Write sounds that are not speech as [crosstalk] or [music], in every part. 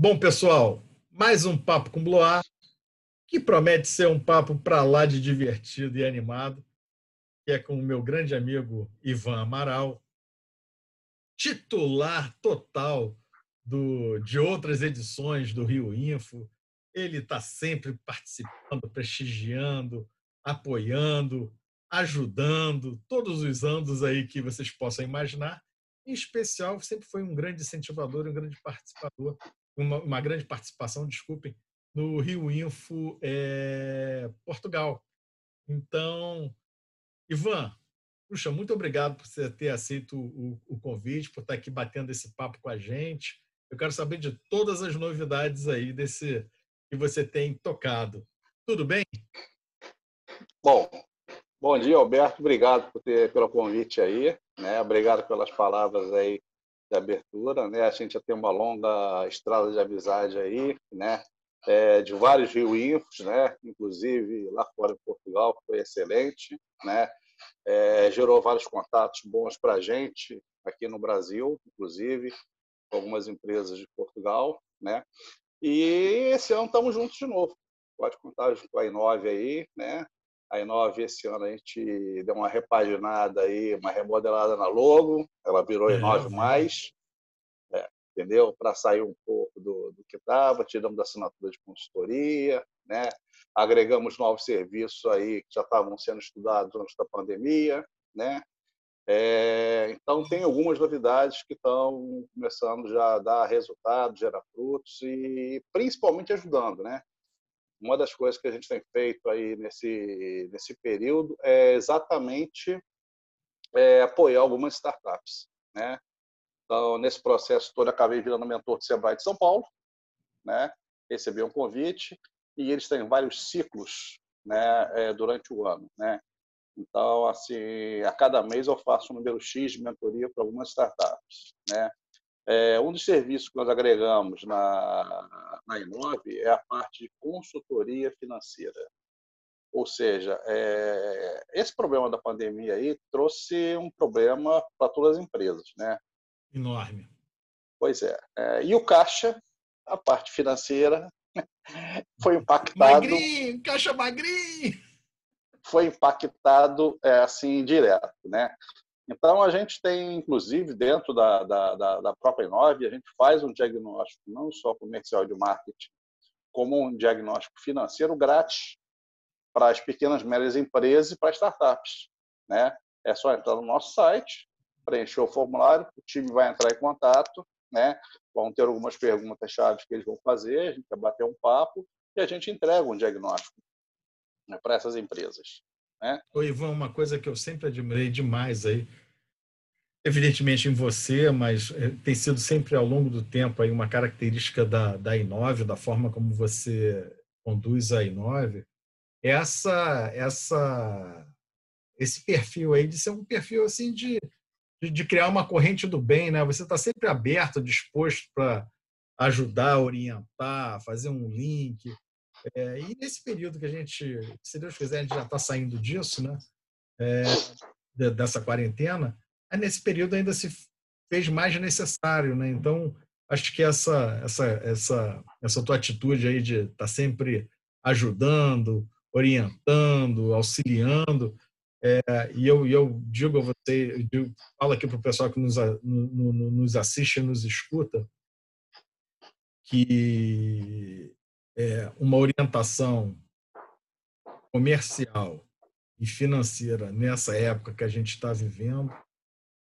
Bom, pessoal, mais um papo com Bloar, que promete ser um papo para lá de divertido e animado, que é com o meu grande amigo Ivan Amaral, titular total do, de outras edições do Rio Info. Ele está sempre participando, prestigiando, apoiando, ajudando, todos os anos aí que vocês possam imaginar. Em especial, sempre foi um grande incentivador, um grande participador uma, uma grande participação, desculpem, no Rio Info é, Portugal. Então, Ivan, puxa, muito obrigado por você ter aceito o, o, convite, por estar aqui batendo esse papo com a gente. Eu quero saber de todas as novidades aí desse que você tem tocado. Tudo bem? Bom, bom dia, Alberto. Obrigado por ter, pelo convite aí. Né? Obrigado pelas palavras aí de abertura, né? A gente já tem uma longa estrada de amizade aí, né? É, de vários Rio Infos, né? Inclusive lá fora em Portugal foi excelente, né? É, gerou vários contatos bons para a gente aqui no Brasil, inclusive algumas empresas de Portugal, né? E esse ano estamos juntos de novo. Pode contar com a Inove aí, né? A Inove, esse ano, a gente deu uma repaginada aí, uma remodelada na logo, ela virou Inove+, mais, é, entendeu? Para sair um pouco do, do que estava, tiramos da assinatura de consultoria, né? agregamos novos serviços aí que já estavam sendo estudados antes da pandemia, né? É, então, tem algumas novidades que estão começando já a dar resultados, gerar frutos e principalmente ajudando, né? Uma das coisas que a gente tem feito aí nesse, nesse período é exatamente é, apoiar algumas startups. Né? Então, nesse processo todo, acabei virando mentor do Sebrae de São Paulo, né? recebi um convite e eles têm vários ciclos né, é, durante o ano. Né? Então, assim, a cada mês eu faço um número X de mentoria para algumas startups. Né? É, um dos serviços que nós agregamos na, na Inove é a parte de consultoria financeira. Ou seja, é, esse problema da pandemia aí trouxe um problema para todas as empresas, né? Enorme. Pois é. é e o caixa, a parte financeira, [laughs] foi impactado. Magrinho, caixa magrinho! Foi impactado é, assim direto, né? Então, a gente tem, inclusive, dentro da, da, da, da própria Inove, a gente faz um diagnóstico não só comercial de marketing, como um diagnóstico financeiro grátis para as pequenas e médias empresas e para startups. Né? É só entrar no nosso site, preencher o formulário, o time vai entrar em contato, né? vão ter algumas perguntas-chave que eles vão fazer, a gente vai bater um papo e a gente entrega um diagnóstico né, para essas empresas. Né? Ivan, uma coisa que eu sempre admirei demais aí, evidentemente em você, mas eh, tem sido sempre ao longo do tempo aí uma característica da, da Inove, da forma como você conduz a Inove, é essa, essa, esse perfil aí de ser um perfil assim de, de, de criar uma corrente do bem, né? Você está sempre aberto, disposto para ajudar, orientar, fazer um link. É, e nesse período que a gente, se Deus quiser, a gente já está saindo disso, né? É, dessa quarentena, nesse período ainda se fez mais necessário, né? Então, acho que essa essa essa essa tua atitude aí de estar tá sempre ajudando, orientando, auxiliando, é, e eu, eu digo a você, eu digo, falo aqui para o pessoal que nos, no, no, nos assiste e nos escuta, que é, uma orientação comercial e financeira nessa época que a gente está vivendo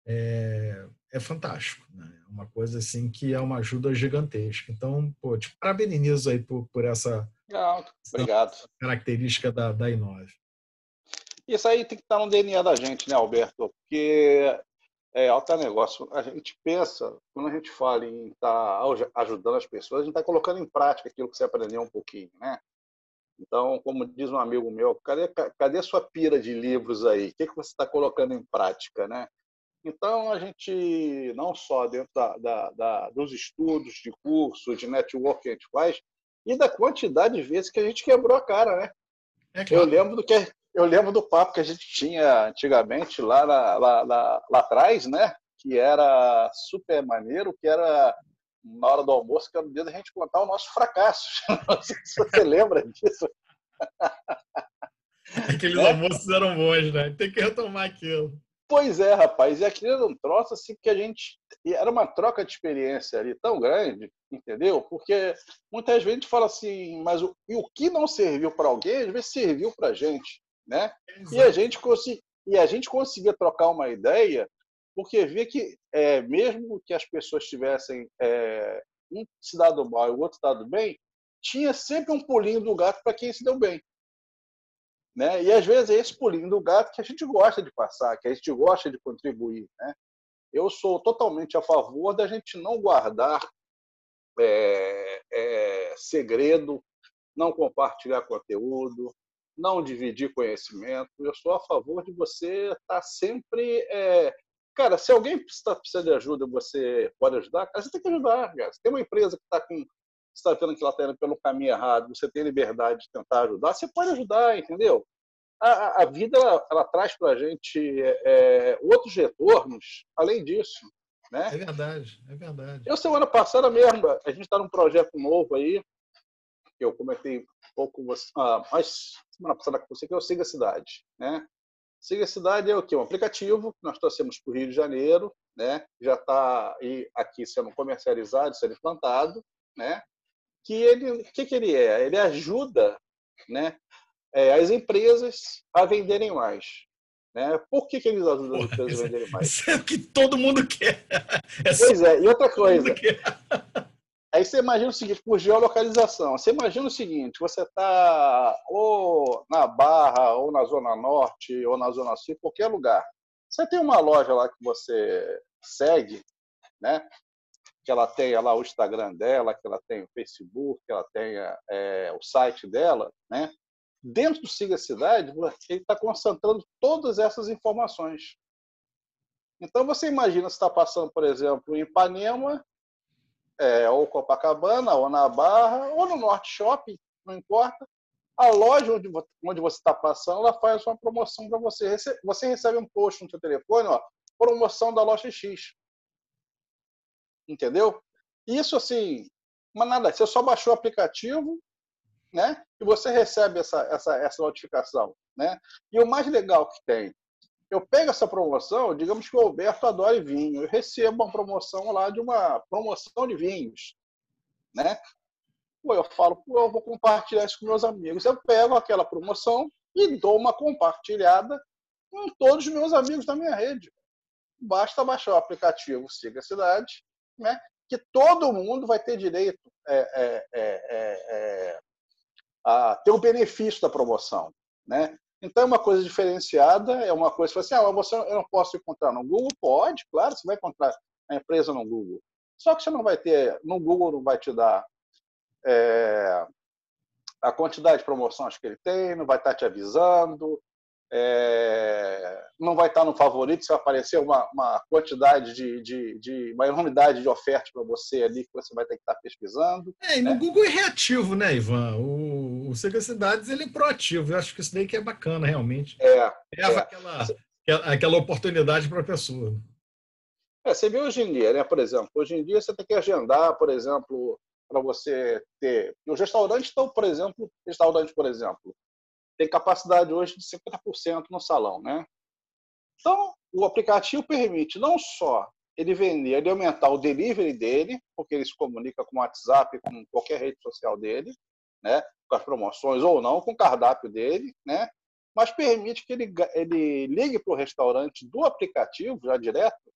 é, é fantástico. Né? É uma coisa assim que é uma ajuda gigantesca. Então, pô, te parabenizo aí por, por essa, obrigado. Essa característica da, da Inove. Isso aí tem que estar no DNA da gente, né, Alberto? Porque é alto negócio. A gente pensa, quando a gente fala em estar ajudando as pessoas, a gente está colocando em prática aquilo que você aprendeu um pouquinho, né? Então, como diz um amigo meu, cadê, cadê a sua pira de livros aí? O que, que você está colocando em prática, né? Então, a gente, não só dentro da, da, da, dos estudos, de cursos, de network que a gente faz, e da quantidade de vezes que a gente quebrou a cara, né? É claro. Eu lembro do que eu lembro do papo que a gente tinha antigamente lá, lá, lá, lá atrás, né? que era super maneiro, que era na hora do almoço, que era o dia da gente contar os nossos fracassos. [laughs] Não sei se você [laughs] lembra disso. Aqueles é? almoços eram bons, né? Tem que retomar aquilo. Pois é, rapaz. E aquilo era um troço assim que a gente. Era uma troca de experiência ali tão grande, entendeu? Porque muitas vezes a gente fala assim, mas o, e o que não serviu para alguém, às vezes serviu para a gente, né? E a gente, consegui, e a gente conseguia trocar uma ideia, porque via que, é, mesmo que as pessoas tivessem é, um se dado mal e o outro se dado bem, tinha sempre um pulinho do gato para quem se deu bem. Né? E às vezes é esse pulinho do gato que a gente gosta de passar, que a gente gosta de contribuir. Né? Eu sou totalmente a favor da gente não guardar é, é, segredo, não compartilhar conteúdo, não dividir conhecimento. Eu sou a favor de você estar tá sempre. É... Cara, se alguém precisa, de ajuda, você pode ajudar, cara, você tem que ajudar. Cara. Tem uma empresa que está com está vendo que ela está indo pelo caminho errado, você tem liberdade de tentar ajudar, você pode ajudar, entendeu? A, a vida ela, ela traz para a gente é, outros retornos além disso. Né? É verdade, é verdade. Eu, semana passada mesmo, a gente está num projeto novo aí, que eu comentei um pouco, ah, mas semana passada com você, que é o Siga Cidade. Né? Siga Cidade é o quê? Um aplicativo que nós trouxemos para o Rio de Janeiro, né? já está aqui sendo comercializado, sendo implantado, né? Que ele, o que, que ele é? Ele ajuda, né, é, as empresas a venderem mais. Né? Por que, que eles ajudam as empresas a venderem mais? Isso é o que todo mundo quer. É pois é, e outra coisa. Aí você imagina o seguinte, por geolocalização. Você imagina o seguinte, você está ou na Barra, ou na Zona Norte, ou na Zona Sul, qualquer lugar. Você tem uma loja lá que você segue, né? Que ela tenha lá o Instagram dela, que ela tenha o Facebook, que ela tenha é, o site dela, né? Dentro do Siga Cidade, [laughs] ele está concentrando todas essas informações. Então você imagina se está passando, por exemplo, em Ipanema, é, ou Copacabana, ou na Barra, ou no Norte Shopping, não importa. A loja onde, onde você está passando, ela faz uma promoção para você. Você recebe um post no seu telefone, ó, promoção da loja X entendeu? Isso assim, mas nada, você só baixou o aplicativo, né? E você recebe essa, essa, essa notificação, né? E o mais legal que tem, eu pego essa promoção, digamos que o Alberto adora vinho, eu recebo uma promoção lá de uma promoção de vinhos, né? Pô, eu falo, pô, eu vou compartilhar isso com meus amigos. Eu pego aquela promoção e dou uma compartilhada com todos os meus amigos da minha rede. Basta baixar o aplicativo Siga a Cidade, né, que todo mundo vai ter direito é, é, é, é, é a ter o benefício da promoção. Né? Então, é uma coisa diferenciada, é uma coisa que assim, ah, eu não posso encontrar no Google? Pode, claro, você vai encontrar a empresa no Google. Só que você não vai ter, no Google não vai te dar é, a quantidade de promoções que ele tem, não vai estar te avisando, é, não vai estar no favorito, se vai aparecer uma, uma quantidade de, de, de, uma enormidade de ofertas para você ali que você vai ter que estar pesquisando. É, e no né? Google é reativo, né, Ivan? O, o Cidades ele é proativo. Eu acho que isso daí que é bacana, realmente. É. Leva é. Aquela, aquela oportunidade para a pessoa. É, você vê hoje em dia, né? Por exemplo, hoje em dia você tem que agendar, por exemplo, para você ter. Os restaurantes estão, por exemplo, restaurantes, por exemplo, tem capacidade hoje de 50% no salão, né? Então, o aplicativo permite não só ele vender, ele aumentar o delivery dele, porque ele se comunica com o WhatsApp, com qualquer rede social dele, né? Com as promoções ou não, com o cardápio dele, né? Mas permite que ele, ele ligue para o restaurante do aplicativo, já direto,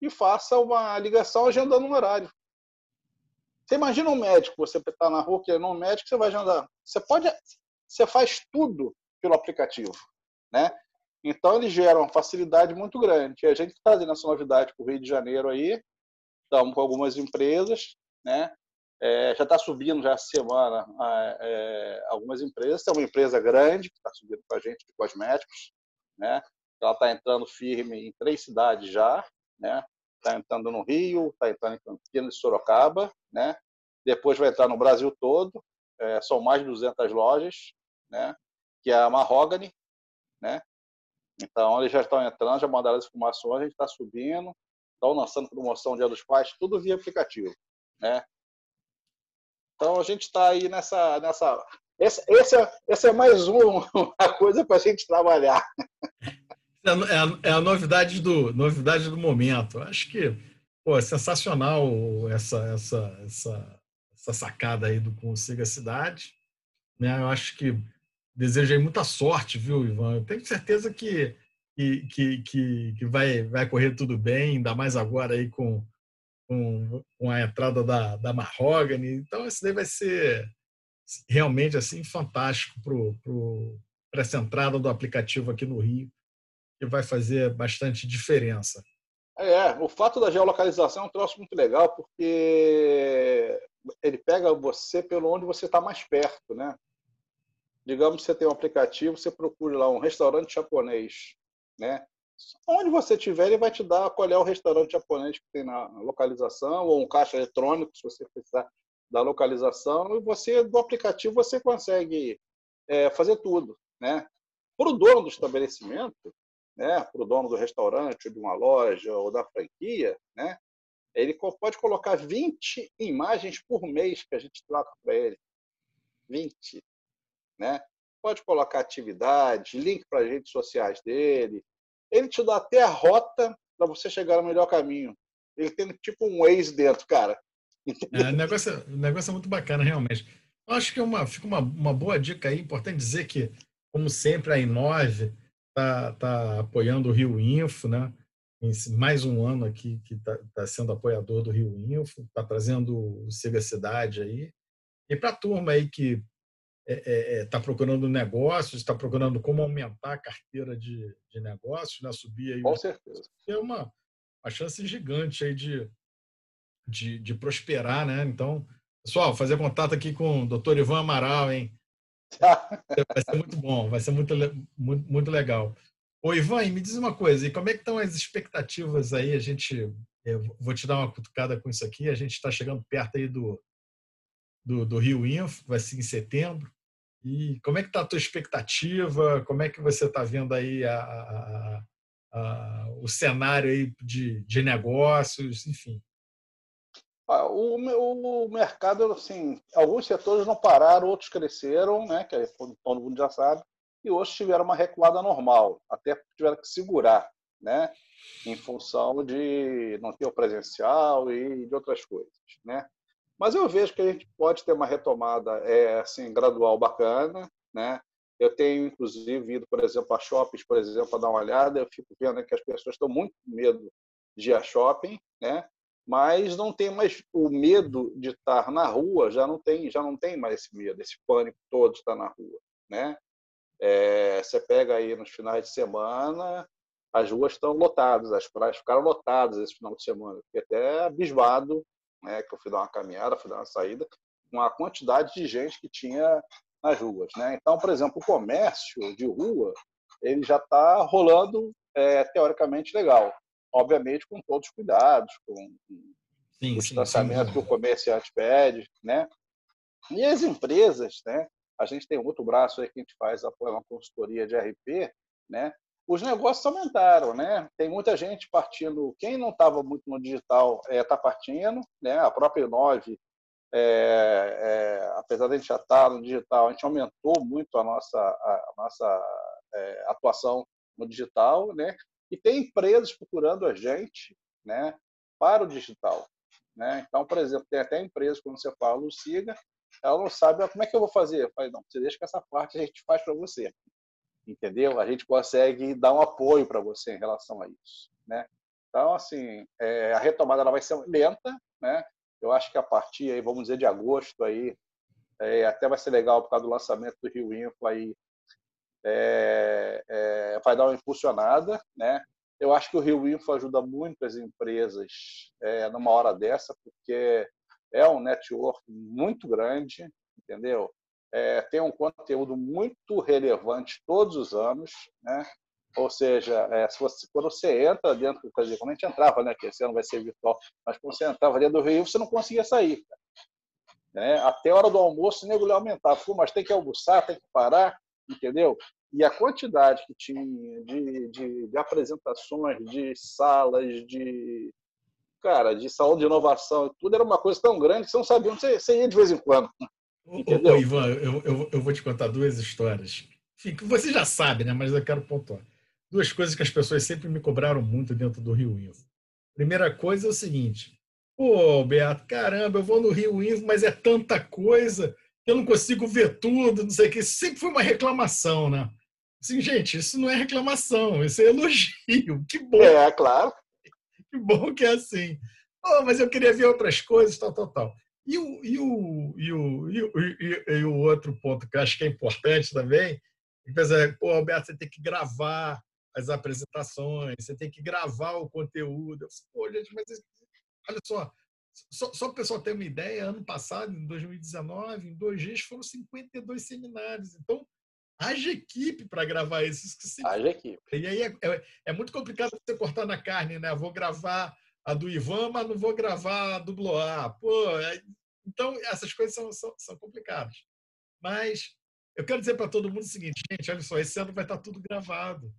e faça uma ligação agendando um horário. Você imagina um médico, você está na rua querendo um médico, você vai agendar. Você pode você faz tudo pelo aplicativo, né? Então ele gera uma facilidade muito grande. E a gente está trazendo essa novidade para o Rio de Janeiro aí, estamos com algumas empresas, né? É, já está subindo já essa semana é, algumas empresas. Tem uma empresa grande que está subindo com a gente de cosméticos, né? Ela está entrando firme em três cidades já, né? Está entrando no Rio, está entrando em Campinas e Sorocaba, né? Depois vai entrar no Brasil todo. É, são mais de 200 lojas, né? que é a Mahogany, né? Então, eles já estão entrando, já mandaram as informações, a gente está subindo. estão lançando promoção Dia dos Pais, tudo via aplicativo, né? Então a gente está aí nessa, nessa esse, esse, é, esse é mais [laughs] uma coisa para a gente trabalhar. É, é, é a novidade do novidade do momento. Acho que pô, é sensacional essa, essa, essa, essa sacada aí do Consiga Cidade. Né? Eu acho que desejo muita sorte, viu, Ivan? Eu tenho certeza que, que, que, que vai, vai correr tudo bem, ainda mais agora aí com, com, com a entrada da, da Mahogany. Então, isso daí vai ser realmente assim fantástico para essa entrada do aplicativo aqui no Rio, que vai fazer bastante diferença. É, o fato da geolocalização é um troço muito legal, porque ele pega você pelo onde você está mais perto, né? Digamos que você tem um aplicativo, você procura lá um restaurante japonês, né? Onde você estiver, ele vai te dar qual é o restaurante japonês que tem na localização, ou um caixa eletrônico, se você precisar da localização, e você, do aplicativo, você consegue é, fazer tudo, né? Para o dono do estabelecimento, né, para o dono do restaurante, de uma loja ou da franquia, né, ele pode colocar 20 imagens por mês que a gente troca para ele. 20. Né? Pode colocar atividade, link para as redes sociais dele. Ele te dá até a rota para você chegar no melhor caminho. Ele tem tipo um Waze dentro, cara. É, o, negócio, o negócio é muito bacana, realmente. Eu acho que é uma, fica uma, uma boa dica aí. Importante dizer que, como sempre, a Inove está tá apoiando o Rio Info, né? Mais um ano aqui que está tá sendo apoiador do Rio Info, está trazendo o Siga Cidade aí. E para a turma aí que está é, é, é tá procurando negócios, está procurando como aumentar a carteira de, de negócios, né? subir aí. Com certeza. É uma, uma chance gigante aí de, de, de prosperar, né? Então, pessoal, fazer contato aqui com o doutor Ivan Amaral, hein? [laughs] Vai ser muito bom, vai ser muito, muito, muito legal. Ô, Ivan, me diz uma coisa, e como é que estão as expectativas aí? A gente, vou te dar uma cutucada com isso aqui, a gente está chegando perto aí do, do, do, Rio Info, vai ser em setembro. E como é que está a tua expectativa? Como é que você está vendo aí a, a, a, o cenário aí de, de negócios, enfim? O, o mercado, assim, alguns setores não pararam, outros cresceram, né, que todo mundo já sabe, e outros tiveram uma recuada normal, até tiveram que segurar, né, em função de não ter o presencial e de outras coisas, né. Mas eu vejo que a gente pode ter uma retomada é, assim, gradual bacana, né. Eu tenho, inclusive, ido, por exemplo, a shoppings, por exemplo, para dar uma olhada, eu fico vendo que as pessoas estão muito com medo de ir a shopping, né? mas não tem mais o medo de estar na rua, já não tem, já não tem mais esse medo, esse pânico todo de estar na rua, né? É, você pega aí nos finais de semana, as ruas estão lotadas, as praias ficaram lotadas esse final de semana, fiquei até abismado, né, que eu fui dar uma caminhada, fui dar uma saída, com a quantidade de gente que tinha nas ruas, né? Então, por exemplo, o comércio de rua, ele já está rolando é, teoricamente legal, obviamente com todos os cuidados, com, sim, o distanciamento que o comerciante pede, né? E as empresas, né? A gente tem outro braço aí que a gente faz apoio uma consultoria de RP, né? Os negócios aumentaram, né? Tem muita gente partindo. Quem não estava muito no digital está é, tá partindo, né? A própria Inove, é, é, apesar de a gente já estar tá no digital, a gente aumentou muito a nossa, a, a nossa é, atuação no digital, né? E tem empresas procurando a gente né, para o digital. Né? Então, por exemplo, tem até empresas, quando você fala o Siga, ela não sabe ah, como é que eu vou fazer. Eu falei, não, você deixa que essa parte a gente faz para você. Entendeu? A gente consegue dar um apoio para você em relação a isso. Né? Então, assim, é, a retomada ela vai ser lenta, né? Eu acho que a partir, aí, vamos dizer, de agosto, aí, é, até vai ser legal por causa do lançamento do Rio Info aí, é, é, vai dar uma impulsionada, né? Eu acho que o Rio Info ajuda muito as empresas é, numa hora dessa, porque é um network muito grande, entendeu? É, tem um conteúdo muito relevante todos os anos, né? Ou seja, é, se você, quando você entra dentro, quer dizer, quando a gente entrava, né, que esse ano vai ser virtual, mas quando você entrava dentro do Rio, você não conseguia sair. Né? Até a hora do almoço, o nego aumentava. Pô, mas tem que almoçar, tem que parar, entendeu? E a quantidade que tinha de, de, de apresentações, de salas, de, cara, de saúde de inovação e tudo, era uma coisa tão grande que você não sabia onde você, você ia de vez em quando. Entendeu? Ô, Ivan, eu, eu, eu, vou te contar duas histórias. Enfim, que você já sabe, né? Mas eu quero pontuar. Duas coisas que as pessoas sempre me cobraram muito dentro do Rio Info. Primeira coisa é o seguinte: pô, Beato, caramba, eu vou no Rio Info, mas é tanta coisa que eu não consigo ver tudo, não sei o que. Isso sempre foi uma reclamação, né? Assim, gente, isso não é reclamação, isso é elogio. [laughs] Que bom. É, claro. [laughs] Que bom que é assim. Oh, mas eu queria ver outras coisas, tal, tal, tal. E o, e o, e o, e o, e, e o outro ponto que eu acho que é importante também, é, pô, Alberto, você tem que gravar as apresentações, você tem que gravar o conteúdo. Eu pô, gente, mas olha só, só, só para o pessoal ter uma ideia, ano passado, em 2019, em dois dias, foram 52 seminários. Então, haja equipe para gravar esses. Que haja equipe. E aí é, é, é, muito complicado você cortar na carne, né? Vou gravar a do Ivan, mas não vou gravar a do Bloar. Pô, é, então essas coisas são, são, são complicadas. Mas eu quero dizer para todo mundo o seguinte, gente, olha só, esse ano vai estar tudo gravado.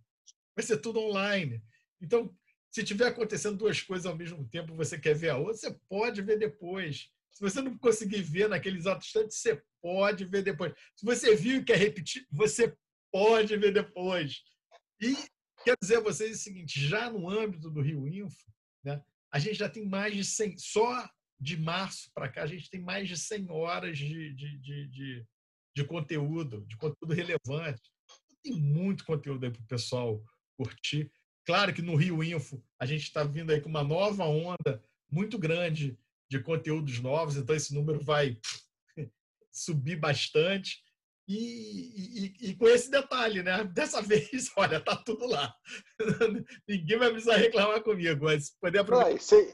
Vai ser tudo online. Então, se tiver acontecendo duas coisas ao mesmo tempo, você quer ver a outra, você pode ver depois. Se você não conseguir ver naquele exato instante, você pode ver depois. Se você viu e quer repetir, você pode ver depois. E quero dizer a vocês o seguinte: já no âmbito do Rio Info, né, a gente já tem mais de 100, só de março para cá, a gente tem mais de 100 horas de, de, de, de, de conteúdo, de conteúdo relevante. Tem muito conteúdo aí para o pessoal curtir. Claro que no Rio Info a gente está vindo aí com uma nova onda muito grande de conteúdos novos, então esse número vai subir bastante. E, e, e, com esse detalhe, né? Dessa [laughs] vez, olha, tá tudo lá. Ninguém vai precisar reclamar comigo, mas poder aproveitar. Ah,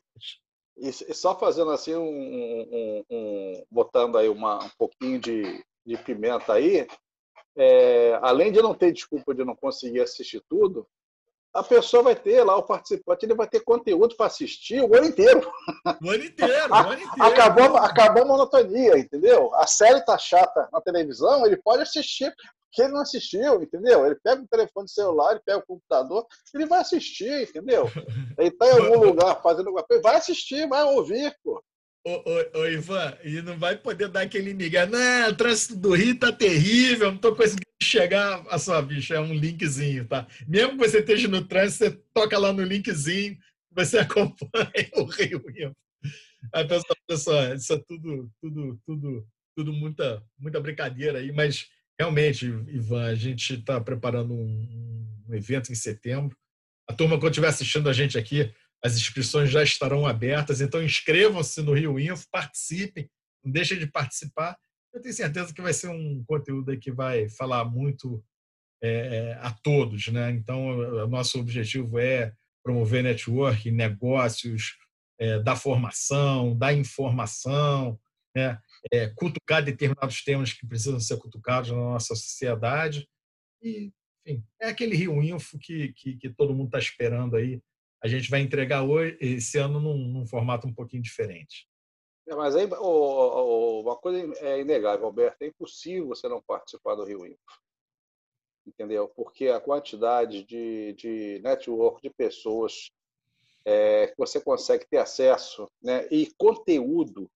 e, e, só fazendo assim, um, um, um, botando aí uma, um pouquinho de, de pimenta aí, é, além de não ter desculpa de não conseguir assistir tudo, a pessoa vai ter lá, o participante, ele vai ter conteúdo para assistir o ano inteiro. O ano inteiro, o ano inteiro. Acabou, acabou a monotonia, entendeu? A série tá chata na televisão, ele pode assistir, porque ele não assistiu, entendeu? Ele pega o telefone celular, ele pega o computador, ele vai assistir, entendeu? Ele tá em algum [laughs] lugar fazendo alguma coisa, vai assistir, vai ouvir, pô. Ô, ô, ô, Ivan, e não vai poder dar aquele migué. Não, o trânsito do Rio tá terrível, não tô conseguindo chegar a sua bicha. É um linkzinho, tá? Mesmo que você esteja no trânsito, você toca lá no linkzinho, você [laughs] acompanha o Rio Rio. Aí, pessoal, pessoal, isso é tudo, tudo, tudo, tudo muita, muita brincadeira aí, mas realmente, Ivan, a gente está preparando um, um evento em setembro. A turma, quando estiver assistindo a gente aqui, as inscrições já estarão abertas, então inscrevam-se no Rio Info, participem, não deixem de participar. Eu tenho certeza que vai ser um conteúdo que vai falar muito é, a todos, né? Então, o nosso objetivo é promover network, negócios, é, da formação, da informação, né? É, cutucar determinados temas que precisam ser cutucados na nossa sociedade. E, enfim, é aquele Rio Info que, que, que todo mundo está esperando aí a gente vai entregar hoje, esse ano num, num formato um pouquinho diferente. É, mas aí, uma coisa é inegável, Alberto, é impossível você não participar do Rio Info. Entendeu? Porque a quantidade de, de network de pessoas é, que você consegue ter acesso né, e conteúdo,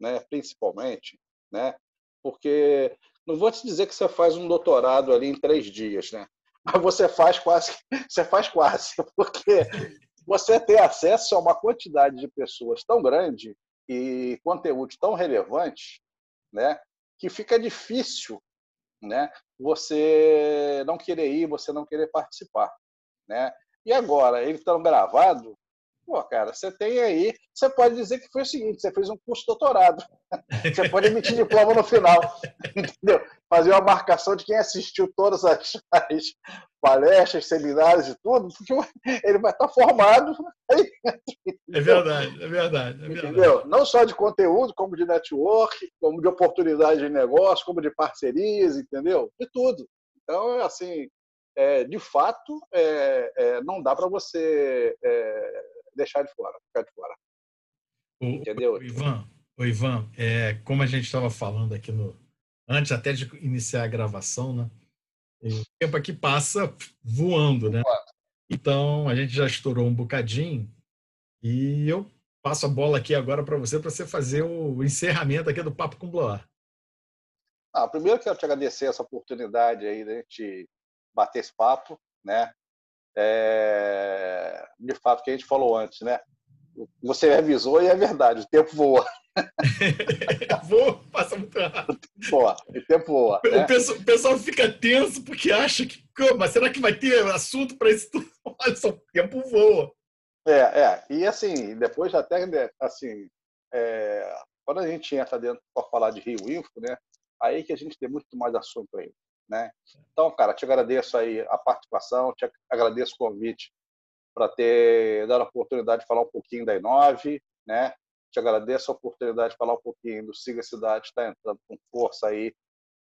né, principalmente, né, porque não vou te dizer que você faz um doutorado ali em três dias, né? [laughs] Mas você faz quase, você faz quase, porque você ter acesso a uma quantidade de pessoas tão grande e conteúdo tão relevante, né, que fica difícil, né, você não querer ir, você não querer participar, né? E agora, ele estando gravado, Pô, cara, você tem aí, você pode dizer que foi o seguinte, você fez um curso doutorado. [laughs] Você pode emitir diploma no final, entendeu? Fazer uma marcação de quem assistiu todas as, as palestras, seminários e tudo, porque ele vai estar formado. É verdade, é verdade, é verdade. Entendeu? Não só de conteúdo, como de network, como de oportunidade de negócio, como de parcerias, entendeu? De tudo. Então, assim, é, de fato, é, é, não dá para você é, deixar de fora, ficar de fora. O, Entendeu? O Ivan, o Ivan é, como a gente estava falando aqui no antes até de iniciar a gravação, né? O tempo aqui passa voando, né? Então a gente já estourou um bocadinho e eu passo a bola aqui agora para você, para você fazer o encerramento aqui do Papo com Bloar. Ah, primeiro quero te agradecer essa oportunidade aí de a gente bater esse papo, né? É... De fato, que a gente falou antes, né? Você avisou e é verdade, o tempo voa. [laughs] voa, passa muito rápido. Voa, o tempo voa. Né? O, pessoal, o, pessoal, fica tenso porque acha que, mas será que vai ter assunto para isso tudo? [laughs] Olha só, o tempo voa. É, é. E assim, depois até, né, assim, é... quando a gente entra dentro para falar de Rio Info, né? Aí que a gente tem muito mais assunto aí, né? Então, cara, te agradeço aí a participação, te agradeço o convite para ter dado a oportunidade de falar um pouquinho da Inove, né? Te agradeço a oportunidade de falar um pouquinho do Siga Cidade, está entrando com força aí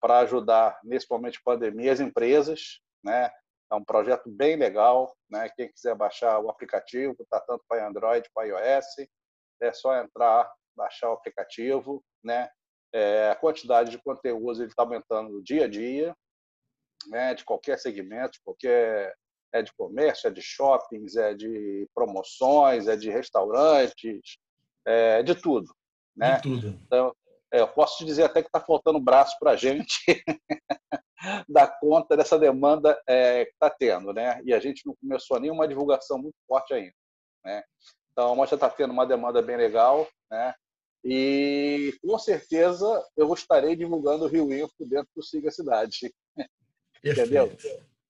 para ajudar, de pandemia, as empresas, né? É um projeto bem legal, né? Quem quiser baixar o aplicativo, tá tanto para Android, para iOS, é só entrar, baixar o aplicativo, né? É, a quantidade de conteúdos ele está aumentando dia a dia, né? De qualquer segmento, de qualquer é de comércio, é de shoppings, é de promoções, é de restaurantes, é de tudo. Né? De tudo. Então, é, eu posso te dizer até que está faltando braço para a gente [laughs] dar conta dessa demanda é, que está tendo. Né? E a gente não começou nenhuma divulgação muito forte ainda. Né? Então, mas já está tendo uma demanda bem legal. Né? E com certeza eu estarei divulgando o Rio Info dentro do Siga Cidade. Entendeu?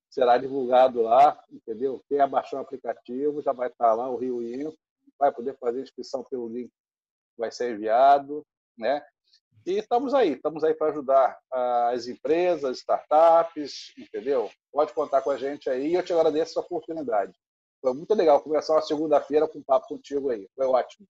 será divulgado lá, entendeu? Quem abaixar o aplicativo já vai estar lá, o Rio Info, vai poder fazer inscrição pelo link que vai ser enviado, né? E estamos aí, estamos aí para ajudar as empresas, startups, entendeu? Pode contar com a gente aí e eu te agradeço essa oportunidade. Foi muito legal começar uma segunda-feira com um papo contigo aí. Foi ótimo.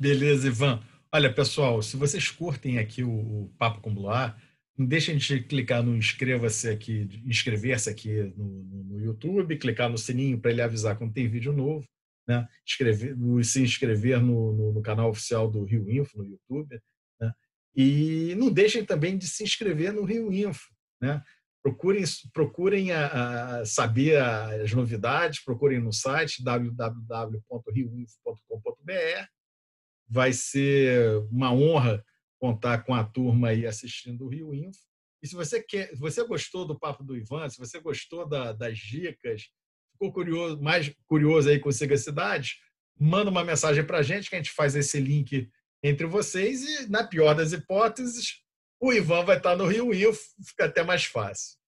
Beleza, Ivan. Olha, pessoal, se vocês curtem aqui o Papo com Bloar, não deixem de clicar no inscreva-se aqui, inscrever-se aqui no, no, no, YouTube, clicar no sininho para ele avisar quando tem vídeo novo, né? Escrever, se inscrever no, no, canal oficial do Rio Info no YouTube, né? E não deixem também de se inscrever no Rio Info, né? Procurem, procurem a, a saber as novidades, procurem no site www.rioinfo.com.br. Vai ser uma honra contar com a turma aí assistindo o Rio Info. E se você quer, se você gostou do papo do Ivan, se você gostou da, das dicas, ficou curioso, mais curioso aí com o Siga Cidade, manda uma mensagem para a gente que a gente faz esse link entre vocês e, na pior das hipóteses, o Ivan vai estar no Rio Info, fica até mais fácil.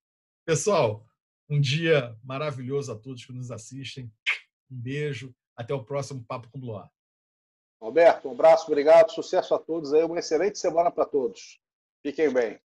Pessoal, um dia maravilhoso a todos que nos assistem. Um beijo, até o próximo Papo com Bloar. Alberto, um abraço, obrigado, sucesso a todos aí, uma excelente semana para todos. Fiquem bem.